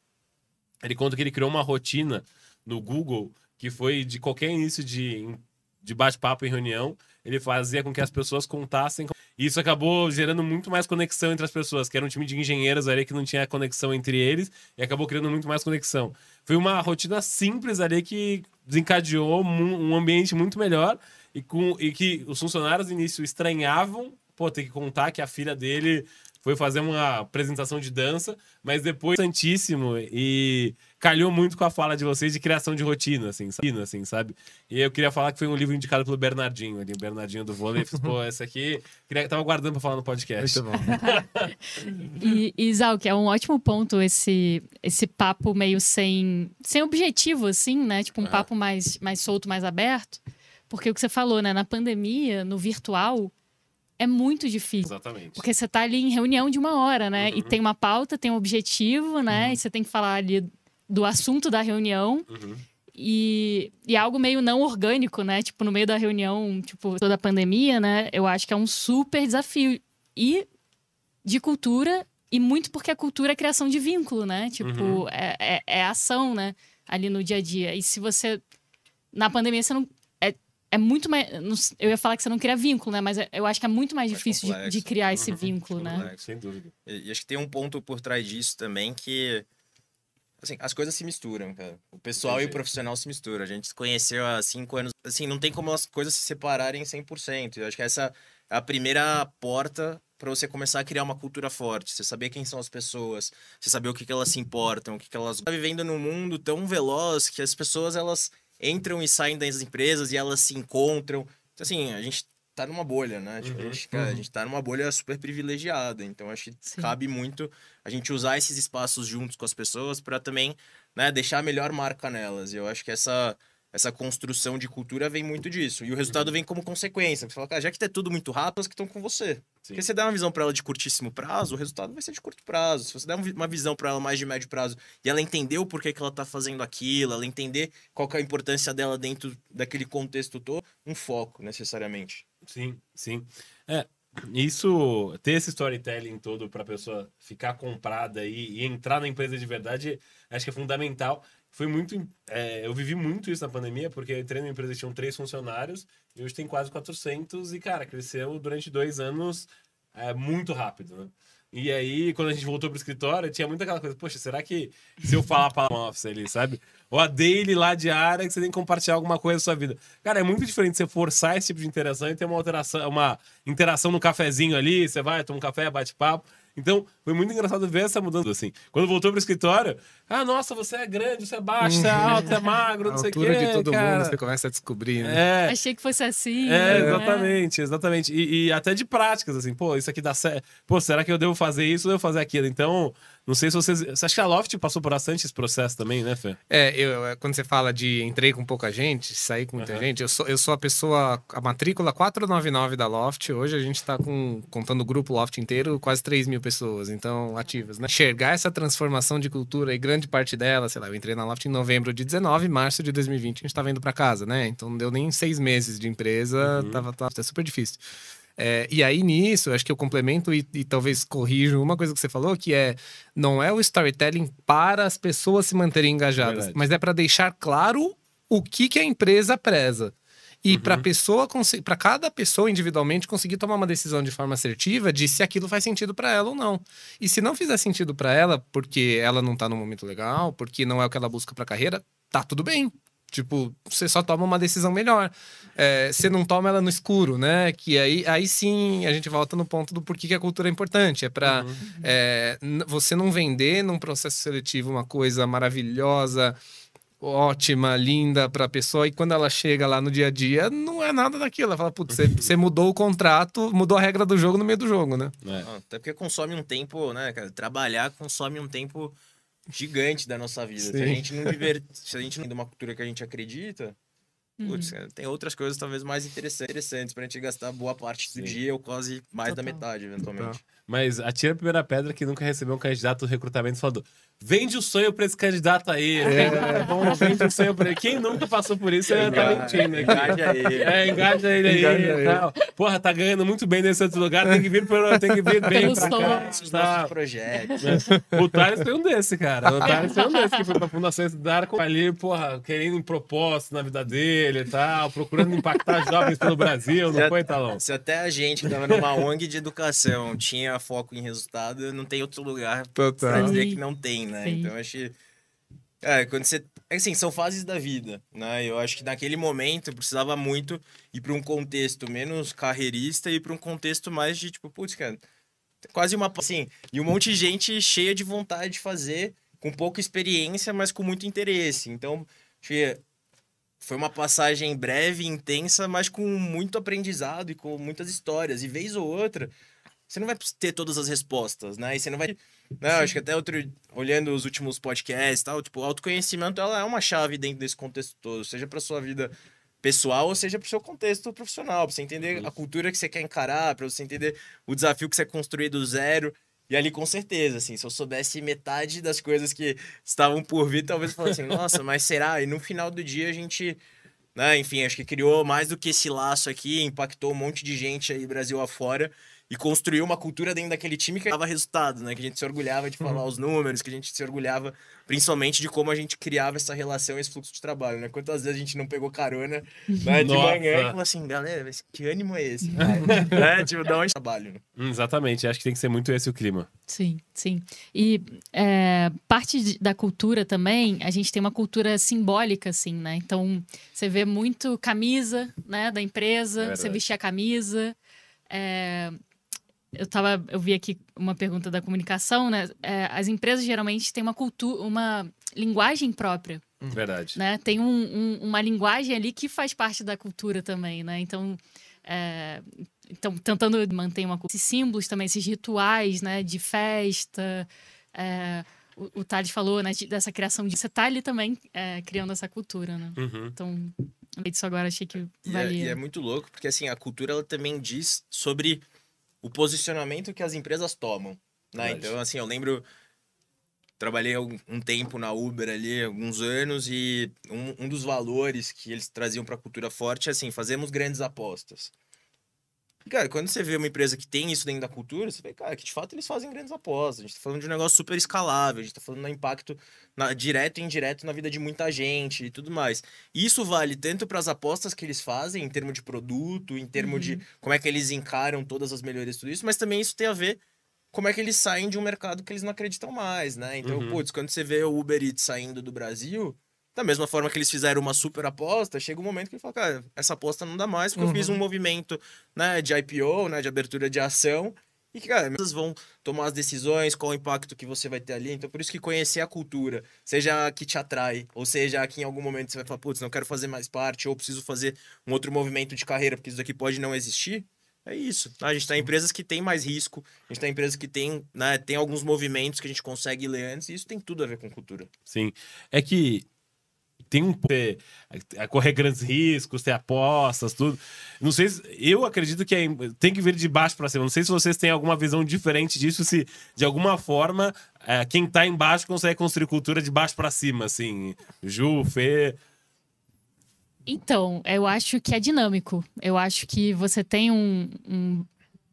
Ele conta que ele criou uma rotina no Google que foi de qualquer início de, de bate-papo em reunião, ele fazia com que as pessoas contassem. E isso acabou gerando muito mais conexão entre as pessoas, que era um time de engenheiros ali que não tinha conexão entre eles, e acabou criando muito mais conexão. Foi uma rotina simples ali que desencadeou um ambiente muito melhor e, com, e que os funcionários no início estranhavam, pô, ter que contar que a filha dele foi fazer uma apresentação de dança, mas depois santíssimo e calhou muito com a fala de vocês de criação de rotina, assim, sabe? Assim, sabe? E eu queria falar que foi um livro indicado pelo Bernardinho, ali, o Bernardinho do vôlei. Pô, esse aqui, queria, tava guardando para falar no podcast. Muito bom. e, e que é um ótimo ponto esse, esse papo meio sem, sem objetivo, assim, né? Tipo, um ah. papo mais, mais solto, mais aberto. Porque o que você falou, né? Na pandemia, no virtual, é muito difícil. Exatamente. Porque você está ali em reunião de uma hora, né? Uhum. E tem uma pauta, tem um objetivo, né? Uhum. E você tem que falar ali do assunto da reunião. Uhum. E, e é algo meio não orgânico, né? Tipo, no meio da reunião, tipo, toda a pandemia, né? Eu acho que é um super desafio. E de cultura, e muito porque a cultura é criação de vínculo, né? Tipo, uhum. é, é, é ação, né? Ali no dia a dia. E se você. Na pandemia, você não é muito mais. Eu ia falar que você não cria vínculo, né? Mas é, eu acho que é muito mais, mais difícil de, de, criar esse uhum, vínculo, né? Complexo, sem dúvida. E, e, acho que tem um ponto por trás disso também que. Assim, as coisas se misturam, cara. O pessoal e o profissional se misturam. A gente se conheceu há cinco anos. Assim, não tem como as coisas se separarem 100%. Eu acho que essa é a primeira porta para você começar a criar uma cultura forte. Você saber quem são as pessoas, você saber o que, que elas se importam, o que, que elas. Tá vivendo num mundo tão veloz que as pessoas, elas entram e saem das empresas e elas se encontram. Então, assim, a gente tá numa bolha, né? Tipo, uhum, a, gente, cara, a gente tá numa bolha super privilegiada. Então, acho que Sim. cabe muito a gente usar esses espaços juntos com as pessoas para também né, deixar a melhor marca nelas. E eu acho que essa essa construção de cultura vem muito disso. E o resultado uhum. vem como consequência. Você fala, cara, já que tá tudo muito rápido, as que estão com você. Sim. Porque você der uma visão para ela de curtíssimo prazo, o resultado vai ser de curto prazo. Se você der uma visão para ela mais de médio prazo e ela entender o porquê que ela tá fazendo aquilo, ela entender qual é a importância dela dentro daquele contexto todo, um foco, necessariamente. Sim, sim. É, isso, ter esse storytelling todo para a pessoa ficar comprada e, e, entrar na empresa de verdade, acho que é fundamental foi muito. É, eu vivi muito isso na pandemia, porque eu entrei numa empresa que tinham três funcionários e hoje tem quase 400 e, cara, cresceu durante dois anos é, muito rápido, né? E aí, quando a gente voltou pro escritório, tinha muita aquela coisa, poxa, será que se eu falar para office ali, sabe? Ou a daily lá diária, que você tem que compartilhar alguma coisa da sua vida. Cara, é muito diferente você forçar esse tipo de interação e ter uma alteração, uma interação no cafezinho ali, você vai, toma um café, bate papo. Então, foi muito engraçado ver essa mudança assim. Quando voltou pro escritório, ah, nossa, você é grande, você é baixo, você é uhum. alto, você é magro, não sei o quê. A de todo cara. mundo, você começa a descobrir, né? É. Achei que fosse assim. É, né? exatamente, exatamente. E, e, até de práticas, assim, pô, isso aqui dá certo. Pô, será que eu devo fazer isso ou devo fazer aquilo? Então, não sei se vocês. Você acha que a Loft passou por bastante esse processo também, né, Fê? É, eu, é, quando você fala de entrei com pouca gente, saí com muita uhum. gente, eu sou, eu sou a pessoa, a matrícula 499 da Loft. Hoje a gente está com, contando o grupo Loft inteiro, quase 3 mil pessoas, então, ativas, né? Enxergar essa transformação de cultura e grande parte dela, sei lá, eu entrei na Loft em novembro de 19, março de 2020 a gente estava indo para casa, né? Então não deu nem seis meses de empresa, uhum. tava, tava, tava super difícil. É, e aí nisso, acho que eu complemento e, e, talvez corrijo uma coisa que você falou, que é não é o storytelling para as pessoas se manterem engajadas, Verdade. mas é para deixar claro o que, que a empresa preza. E uhum. para pessoa para cada pessoa individualmente conseguir tomar uma decisão de forma assertiva de se aquilo faz sentido para ela ou não. E se não fizer sentido para ela, porque ela não tá no momento legal, porque não é o que ela busca para carreira, tá tudo bem. Tipo, você só toma uma decisão melhor. É, você não toma ela no escuro, né? Que aí, aí sim a gente volta no ponto do porquê que a cultura é importante. É para uhum. é, você não vender num processo seletivo uma coisa maravilhosa, ótima, linda para a pessoa, e quando ela chega lá no dia a dia, não é nada daquilo. Ela fala, putz, você, mudou o contrato, mudou a regra do jogo no meio do jogo, né? É. Até porque consome um tempo, né, cara? Trabalhar consome um tempo gigante da nossa vida. Se a gente não viver, se a gente não tem uma cultura que a gente acredita, putz, cara, tem outras coisas talvez mais interessantes, interessantes pra gente gastar boa parte do Sim. dia ou quase mais da Total. metade, eventualmente. Mas atira a primeira pedra que nunca recebeu um candidato do recrutamento falou: vende o sonho pra esse candidato aí. É. Bom, vende o sonho pra ele. Quem nunca passou por isso é tá mentindo. aqui. Engaja aí. É, engaja ele aí Engaja e ele. tal. Porra, tá ganhando muito bem nesse outro lugar, tem que vir, pelo, tem que vir bem Pelo pra cá. Tá. nossos projetos. O Thales foi um desse, cara. O Thales foi um desse que foi pra Fundação Estudar com ali, porra, querendo um propósito na vida dele e tal, procurando impactar jovens pelo Brasil, não foi, Talão? Se até a gente que tava numa ONG de educação tinha foco em resultado, não tem outro lugar pra Total. dizer que não tem, né? Sim. Então acho que. É, quando você. é Assim, são fases da vida, né? Eu acho que naquele momento eu precisava muito ir para um contexto menos carreirista e para um contexto mais de tipo, putz, cara, quase uma. Assim, e um monte de gente cheia de vontade de fazer, com pouca experiência, mas com muito interesse. Então, acho que foi uma passagem breve, intensa, mas com muito aprendizado e com muitas histórias. E vez ou outra, você não vai ter todas as respostas, né? E você não vai. Né? Eu acho que até outro. Olhando os últimos podcasts e tal, tipo, o autoconhecimento ela é uma chave dentro desse contexto todo, seja para sua vida pessoal ou seja para o seu contexto profissional, para você entender a cultura que você quer encarar, para você entender o desafio que você construir do zero. E ali, com certeza, assim, se eu soubesse metade das coisas que estavam por vir, talvez eu falasse assim, nossa, mas será? E no final do dia a gente, né, enfim, acho que criou mais do que esse laço aqui, impactou um monte de gente aí, Brasil afora, e construiu uma cultura dentro daquele time que dava resultado, né? Que a gente se orgulhava de falar os números, que a gente se orgulhava principalmente de como a gente criava essa relação, esse fluxo de trabalho, né? Quantas vezes a gente não pegou carona né, de Nossa. manhã e falou assim, galera, mas que ânimo é esse? cara?" né? Tipo, da onde trabalho, né? Hum, Exatamente, acho que tem que ser muito esse o clima. Sim, sim. E é, parte de- da cultura também, a gente tem uma cultura simbólica, assim, né? Então, você vê muito camisa, né, da empresa, É você vestir a camisa. é, eu tava, eu vi aqui uma pergunta da comunicação, né? É, as empresas geralmente têm uma cultura, uma linguagem própria, Verdade. né? Tem um- um- uma linguagem ali que faz parte da cultura também, né? Então, é, então tentando manter uma. Esses símbolos também, esses rituais, né? De festa. é, o, o Thales falou, né? de- dessa criação de... Você tá ali também é, criando essa cultura, né? Uhum. Então, disso agora, achei que E é, valia. e é muito louco, porque assim, a cultura ela também diz sobre o posicionamento que as empresas tomam. Né? Então, assim, eu lembro. Trabalhei um tempo na Uber ali, alguns anos, e um, um dos valores que eles traziam para a cultura forte é assim: fazemos grandes apostas. Cara, quando você vê uma empresa que tem isso dentro da cultura, você vê, cara, que de fato eles fazem grandes apostas. A gente tá falando de um negócio super escalável, a gente tá falando do impacto na- direto e indireto na vida de muita gente e tudo mais. E Isso vale tanto para as apostas que eles fazem, em termos de produto, em termos de como é que eles encaram todas as melhorias, tudo isso, mas também isso tem a ver como é que eles saem de um mercado que eles não acreditam mais, né? Então, Uhum. putz, quando você vê o Uber Eats saindo do Brasil, da mesma forma que eles fizeram uma super aposta, chega um momento que ele fala, cara, essa aposta não dá mais, porque eu fiz um movimento né, de IPO, né, de abertura de ação, e que, cara, vocês vão tomar as decisões, qual o impacto que você vai ter ali. Então, por isso que conhecer a cultura, seja a que te atrai, ou seja a que em algum momento você vai falar, putz, não quero fazer mais parte, ou preciso fazer um outro movimento de carreira, porque isso daqui pode não existir. É isso. tá? A gente tá em empresas que têm mais risco, a gente tá em empresas que tem, né, tem alguns movimentos que a gente consegue ler antes, e isso tem tudo a ver com cultura. Sim. É que tem um ter- a correr grandes riscos, ter apostas, tudo. Não sei se, eu acredito que é- tem que vir de baixo para cima. Não sei se vocês têm alguma visão diferente disso, se de alguma forma é, quem tá embaixo consegue construir cultura de baixo para cima, assim. Ju, Fê. Então, eu acho que é dinâmico. Eu acho que você tem um, um,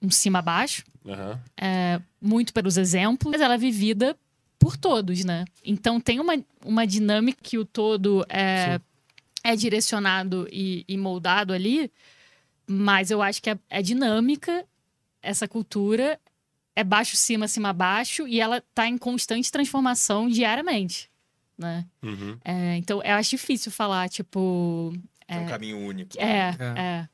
um cima-baixo, Aham. é, muito pelos exemplos, mas ela é vivida por todos, né? Então tem uma, uma dinâmica que o todo é, é direcionado e, e moldado ali, mas eu acho que é, é dinâmica essa cultura, é baixo, cima, cima, baixo, e ela tá em constante transformação diariamente, né? Uhum. É, então eu acho difícil falar, tipo... É um caminho único. É, É. é.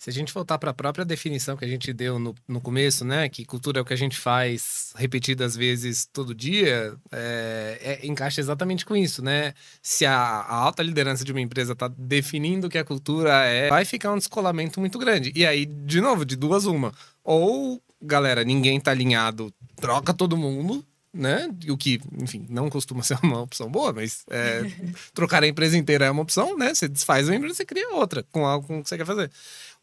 Se a gente voltar para a própria definição que a gente deu no, no começo, né? Que cultura é o que a gente faz repetidas vezes todo dia, é, é- encaixa exatamente com isso, né? Se a, a alta liderança de uma empresa está definindo o que a cultura é, vai ficar um descolamento muito grande. E aí, de novo, de duas uma. Ou, galera, ninguém tá alinhado, troca todo mundo, né? O que, enfim, não costuma ser uma opção boa, mas é, trocar a empresa inteira é uma opção, né? Você desfaz uma empresa, você cria outra com algo que você quer fazer.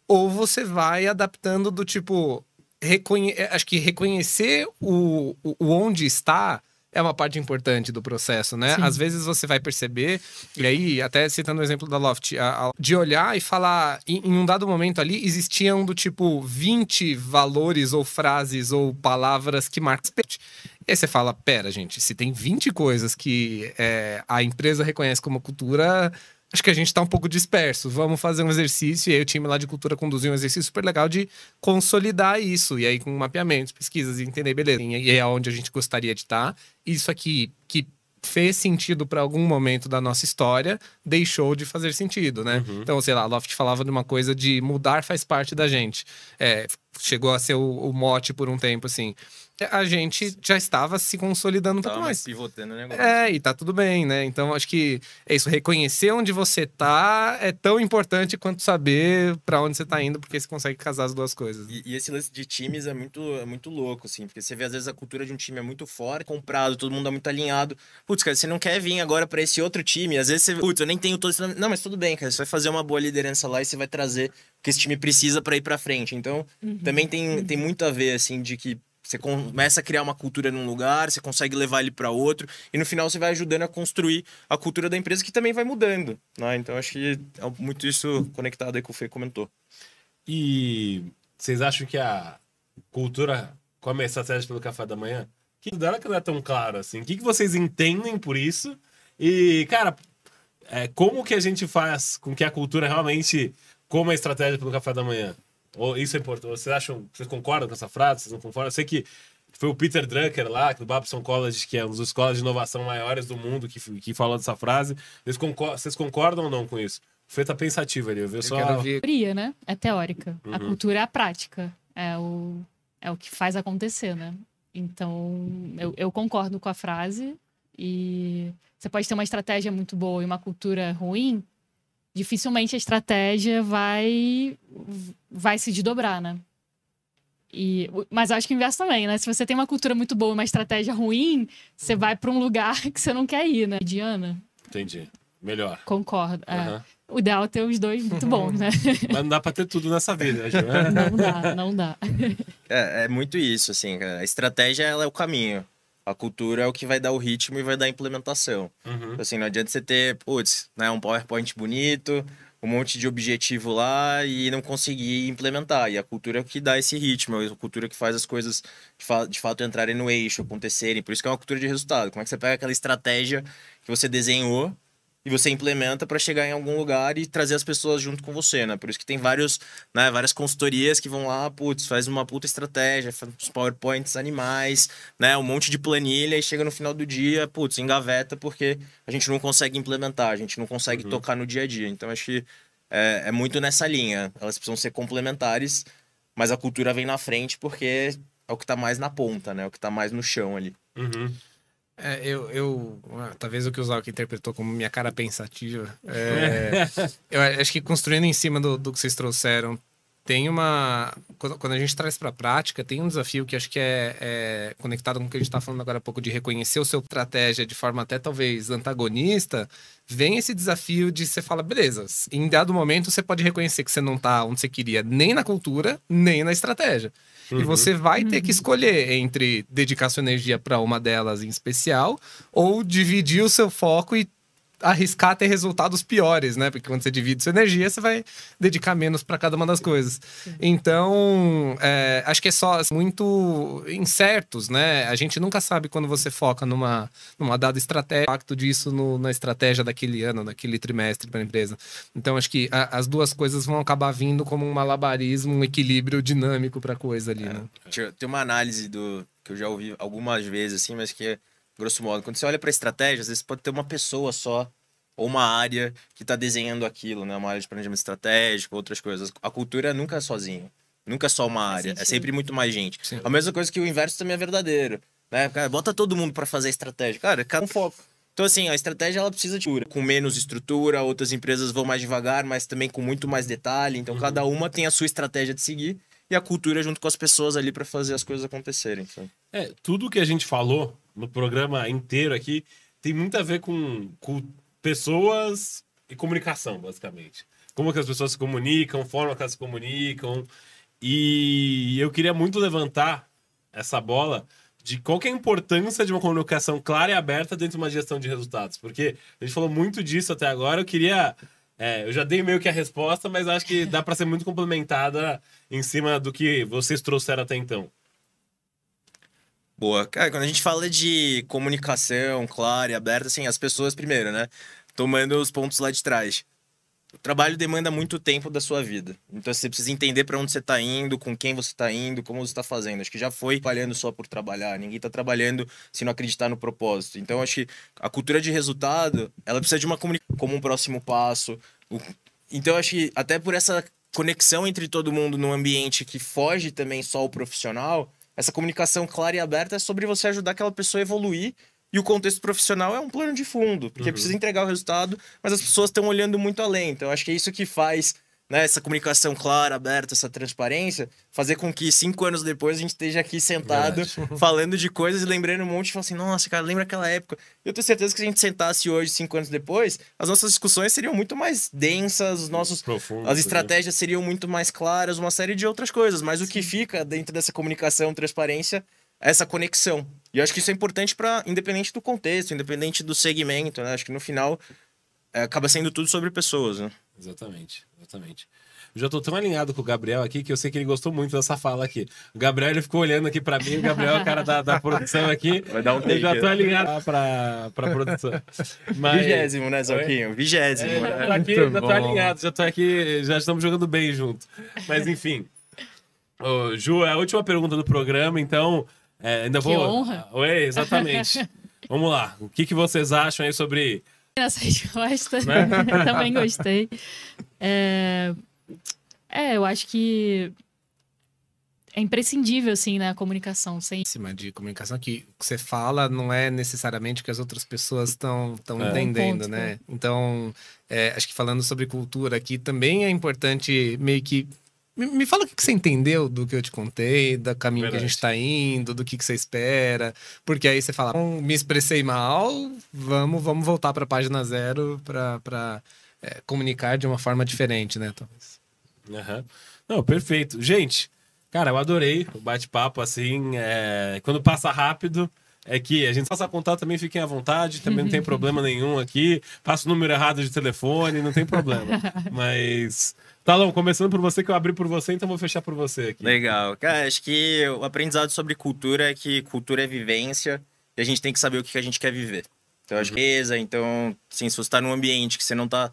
Ou você vai adaptando do tipo, reconhe... É, acho que reconhecer o, o, onde está é uma parte importante do processo, né? Sim. Às vezes você vai perceber, e aí, até citando o exemplo da Loft, a, a, de olhar e falar, em, em, um dado momento ali, existiam do tipo 20 valores ou frases ou palavras que Marx e aí você fala, pera, gente, se tem 20 coisas que é, a empresa reconhece como cultura, acho que a gente está um pouco disperso. Vamos fazer um exercício. E aí o time lá de cultura conduziu um exercício super legal de consolidar isso. E aí com mapeamentos, pesquisas, e entender, beleza. E é onde a gente gostaria de estar. Tá. Isso aqui que fez sentido para algum momento da nossa história, deixou de fazer sentido, né? Uhum. Então, sei lá, Loft falava de uma coisa de mudar faz parte da gente. É, chegou a ser o, o mote por um tempo, assim a gente já estava se consolidando um pouco mais. pivotando o negócio. É, e tá tudo bem, né? Então acho que é isso, reconhecer onde você tá é tão importante quanto saber para onde você tá indo, porque você consegue casar as duas coisas. E, e, esse lance de times é muito, é muito louco, assim, porque você vê às vezes a cultura de um time é muito forte, comprado, todo mundo é muito alinhado. Putz, cara, você não quer vir agora para esse outro time, às vezes você, putz, eu nem tenho todo esse... Não, mas tudo bem, cara, você vai fazer uma boa liderança lá e você vai trazer o que esse time precisa para ir para frente. Então, uhum. também tem, tem muito a ver, assim, de que você começa a criar uma cultura num lugar, você consegue levar ele para outro, e no final você vai ajudando a construir a cultura da empresa que também vai mudando. Né? Então acho que é muito isso conectado aí com o Fê comentou. E vocês acham que a cultura come a estratégia pelo café da manhã? Que dela que não é tão claro assim. O que, que vocês entendem por isso? E, cara, é, como que a gente faz com que a cultura realmente coma a estratégia pelo café da manhã? Ou isso é importante. Vocês acham, vocês concordam com essa frase? Vocês não concordam? Eu sei que foi o Peter Drucker lá, do Babson College, que é uma das escolas de inovação maiores do mundo, que, que falou dessa frase. Vocês concordam, vocês concordam ou não com isso? Fê tá pensativo ali, eu vi só... Ver... Teoria, né? É teórica. Uhum. A cultura é a prática. É o, é o que faz acontecer, né? Então, eu, eu concordo com a frase. E você pode ter uma estratégia muito boa e uma cultura ruim, dificilmente a estratégia vai vai se desdobrar, né? E, mas acho que o inverso também, né? Se você tem uma cultura muito boa e uma estratégia ruim, você vai para um lugar que você não quer ir, né? Diana? Entendi. Melhor. Concordo. Uhum. É. O ideal é ter os dois muito bons, né? Mas não dá para ter tudo nessa vida, né, Não dá, não dá. É, é muito isso, assim. A estratégia ela é o caminho. A cultura é o que vai dar o ritmo e vai dar a implementação. Uhum. Assim, não adianta você ter, putz, né, um PowerPoint bonito, um monte de objetivo lá e não conseguir implementar. E a cultura é o que dá esse ritmo, é a cultura que faz as coisas de, fa de fato entrarem no eixo, acontecerem. Por isso que é uma cultura de resultado. Como é que você pega aquela estratégia que você desenhou e você implementa para chegar em algum lugar e trazer as pessoas junto com você, né? Por isso que tem vários, né, várias consultorias que vão lá, putz, faz uma puta estratégia, faz uns PowerPoints animais, né? Um monte de planilha e chega no final do dia, putz, engaveta porque a gente não consegue implementar, a gente não consegue uhum. tocar no dia a dia. Então acho que é, é muito nessa linha. Elas precisam ser complementares, mas a cultura vem na frente porque é o que tá mais na ponta, né? É o que tá mais no chão ali. Uhum. É, eu, eu ah, talvez o que o Zalk interpretou como minha cara pensativa. É, eu acho que construindo em cima do, do que vocês trouxeram, tem uma. Quando, a gente traz para a prática, tem um desafio que acho que é, é conectado com o que a gente está falando agora há pouco, de reconhecer o seu estratégia de forma até talvez antagonista. Vem esse desafio de você fala, beleza, em dado momento você pode reconhecer que você não está onde você queria, nem na cultura, nem na estratégia. Uhum. E você vai ter que uhum. escolher entre dedicar sua energia para uma delas em especial ou dividir o seu foco e arriscar ter resultados piores, né? Porque quando você divide sua energia, você vai dedicar menos para cada uma das coisas. Então, é, acho que é só muito incertos, né? A gente nunca sabe quando você foca numa, numa dada estratégia, o impacto disso no, na estratégia daquele ano, daquele trimestre para a empresa. Então, acho que a, as duas coisas vão acabar vindo como um malabarismo, um equilíbrio dinâmico para a coisa ali, é. né? Tem uma análise do que eu já ouvi algumas vezes, assim, mas que é grosso modo. Quando você olha para estratégia, às vezes pode ter uma pessoa só ou uma área que está desenhando aquilo, né? Uma área de planejamento estratégico, outras coisas. A cultura nunca é sozinha. Nunca é só uma área. É sempre muito mais gente. Sim. A mesma coisa que o inverso também é verdadeiro. Né? Cara, bota todo mundo para fazer estratégia. Cara, cada um foco. Então, assim, a estratégia ela precisa de com menos estrutura, outras empresas vão mais devagar, mas também com muito mais detalhe. Então, uhum. cada uma tem a sua estratégia de seguir e a cultura junto com as pessoas ali para fazer as coisas acontecerem. Sabe? É, tudo que a gente falou no programa inteiro aqui tem muito a ver com, com pessoas e comunicação, basicamente. Como que as pessoas se comunicam, forma que elas se comunicam. E eu queria muito levantar essa bola de qual é a importância de uma comunicação clara e aberta dentro de uma gestão de resultados. Porque a gente falou muito disso até agora. Eu queria. É, eu já dei meio que a resposta, mas acho que dá para ser muito complementada em cima do que vocês trouxeram até então. Boa. Cara, quando a gente fala de comunicação clara e aberta, assim, as pessoas primeiro, né? Tomando os pontos lá de trás. O trabalho demanda muito tempo da sua vida. Então você precisa entender para onde você está indo, com quem você está indo, como você está fazendo. Acho que já foi trabalhando só por trabalhar. Ninguém está trabalhando se não acreditar no propósito. Então acho que a cultura de resultado, ela precisa de uma comunicação como um próximo passo. Então acho que até por essa conexão entre todo mundo num ambiente que foge também só o profissional, essa comunicação clara e aberta é sobre você ajudar aquela pessoa a evoluir. E o contexto profissional é um plano de fundo, porque uhum. precisa entregar o resultado, mas as pessoas estão olhando muito além. Então, acho que é isso que faz né, essa comunicação clara, aberta, essa transparência, fazer com que cinco anos depois a gente esteja aqui sentado Verdade. falando de coisas e lembrando um monte e falando assim, nossa, cara, lembra aquela época. Eu tenho certeza que se a gente sentasse hoje, cinco anos depois, as nossas discussões seriam muito mais densas, os nossos, Profundo, as né? estratégias né? seriam muito mais claras, uma série de outras coisas. Mas Sim. o que fica dentro dessa comunicação, transparência, é essa conexão. E eu acho que isso é importante para, independente do contexto, independente do segmento, né? Acho que no final é, acaba sendo tudo sobre pessoas, né? Exatamente, exatamente. Eu já tô tão alinhado com o Gabriel aqui que eu sei que ele gostou muito dessa fala aqui. O Gabriel ele ficou olhando aqui para mim, o Gabriel é o cara da, da produção aqui. Vai dar um take. Eu já tô alinhado para pra produção. Mas... Vigésimo, né, Zoquinho? Vigésimo. É, já, tô aqui, já tô alinhado, já tô aqui, já estamos jogando bem junto. Mas enfim. Ô, Ju, é a última pergunta do programa, então. É, ainda vou. Que honra. Oi, exatamente. Vamos lá. O que, que vocês acham aí sobre essa resposta. Né? Também gostei. É... é, eu acho que é imprescindível, assim, né, a comunicação. Sem... De comunicação que você fala não é necessariamente que as outras pessoas estão estão é. entendendo, ponto, né? Então, é, acho que falando sobre cultura aqui também é importante meio que me, fala o que você entendeu do que eu te contei, do caminho Verdade. que a gente está indo, do que, que você espera. Porque aí você fala, me expressei mal, vamos, vamos voltar para a página zero para é, comunicar de uma forma diferente, né, Thomas? Uhum. Não, perfeito. Gente, cara, eu adorei o bate-papo, assim, é... quando passa rápido é que a gente passa contato também, fiquem à vontade, também não tem problema nenhum aqui. Passa o número errado de telefone, não tem problema. Mas Talão, começando por você, que eu abri por você, então vou fechar por você aqui. Legal. Cara, acho que o aprendizado sobre cultura é que cultura é vivência e a gente tem que saber o que a gente quer viver. Então, acho que é então, assim, se você está num ambiente que você não está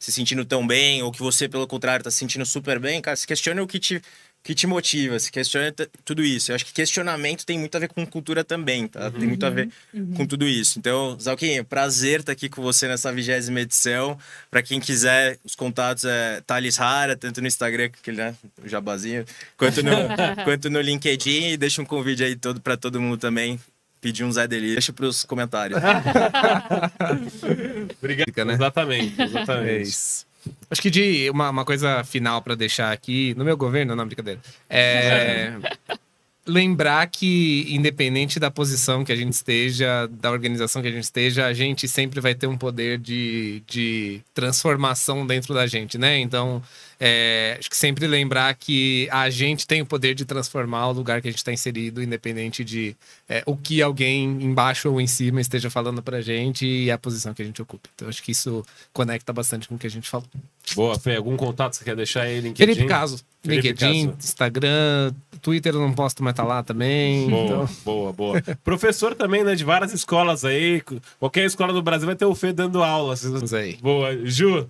se sentindo tão bem, ou que você, pelo contrário, está se sentindo super bem, cara, se questione o que te que te motiva, se questiona tudo isso. Eu acho que questionamento tem muito a ver com cultura também, tá? Uhum. Tem muito a ver uhum. com tudo isso. Então, Zalquinho, prazer estar aqui com você nessa vigésima edição. Para quem quiser, os contatos é Thales Rara, tanto no Instagram, aquele, né, o jabazinho, quanto no, quanto no LinkedIn. E deixa um convite aí todo para todo mundo também pedir um Zé Delícia. Deixa para os comentários. Obrigado. Né? Exatamente, exatamente. É isso. Acho que de uma, uma coisa final para deixar aqui, no meu governo, não, brincadeira. É. lembrar que, independente da posição que a gente esteja, da organização que a gente esteja, a gente sempre vai ter um poder de, de transformação dentro da gente, né? Então, é, acho que sempre lembrar que a gente tem o poder de transformar o lugar que a gente está inserido, independente de é, o que alguém embaixo ou em cima esteja falando para a gente e a posição que a gente ocupa. Então, acho que isso conecta bastante com o que a gente falou. Boa, Fê. Algum contato você quer deixar aí? LinkedIn? Felipe Caso. Felipe LinkedIn, Caso. Instagram, Twitter eu não posto, mas tá lá também. Boa, então... boa, boa. Professor também, né? De várias escolas aí. Qualquer escola do Brasil vai ter o Fê dando aula. Vamos aí. Boa. Ju,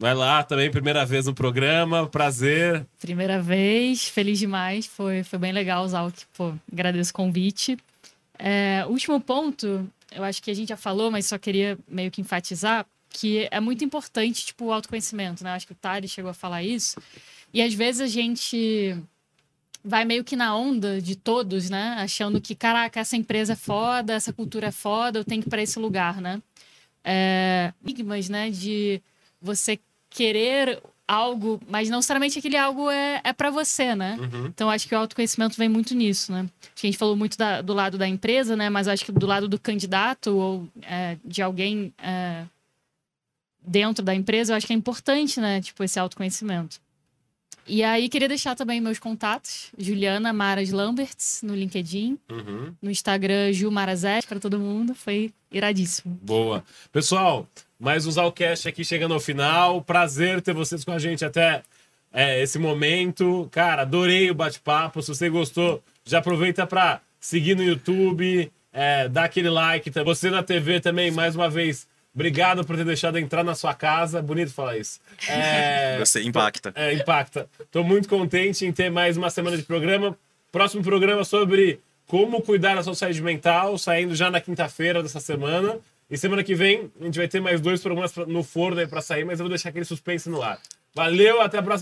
Vai lá, também primeira vez no programa, prazer. Primeira vez, feliz demais, foi, foi bem legal usar o que, pô, agradeço o convite. É, último ponto, eu acho que a gente já falou, mas só queria meio que enfatizar que é muito importante, tipo, o autoconhecimento, né? Acho que o Tari chegou a falar isso. E às vezes a gente vai meio que na onda de todos, né? Achando que, caraca, essa empresa é foda, essa cultura é foda, eu tenho que ir para esse lugar, né? É, enigmas, né? De você querer algo, mas não necessariamente aquele algo é, é para você, né? Uhum. Então acho que o autoconhecimento vem muito nisso, né? A gente falou muito da- do lado da empresa, né? Mas acho que do lado do candidato ou é, de alguém é, dentro da empresa, eu acho que é importante, né? Tipo, esse autoconhecimento. E aí, queria deixar também meus contatos. Juliana Maras Lamberts, no LinkedIn. Uhum. No Instagram, Ju Marazés, para todo mundo. Foi iradíssimo. Boa. Pessoal, mais um Zalcast aqui chegando ao final. Prazer ter vocês com a gente até é, esse momento. Cara, adorei o bate-papo. Se você gostou, já aproveita para seguir no YouTube, é, dar aquele like. Você na TV também, mais uma vez, obrigado por ter deixado entrar na sua casa. Bonito falar isso. É, Você impacta. é, impacta. Tô muito contente em ter mais uma semana de programa. Próximo programa sobre como cuidar da sua saúde mental, saindo já na quinta-feira dessa semana. E semana que vem a gente vai ter mais dois programas no forno aí pra sair, mas eu vou deixar aquele suspense no ar. Valeu, até a próxima.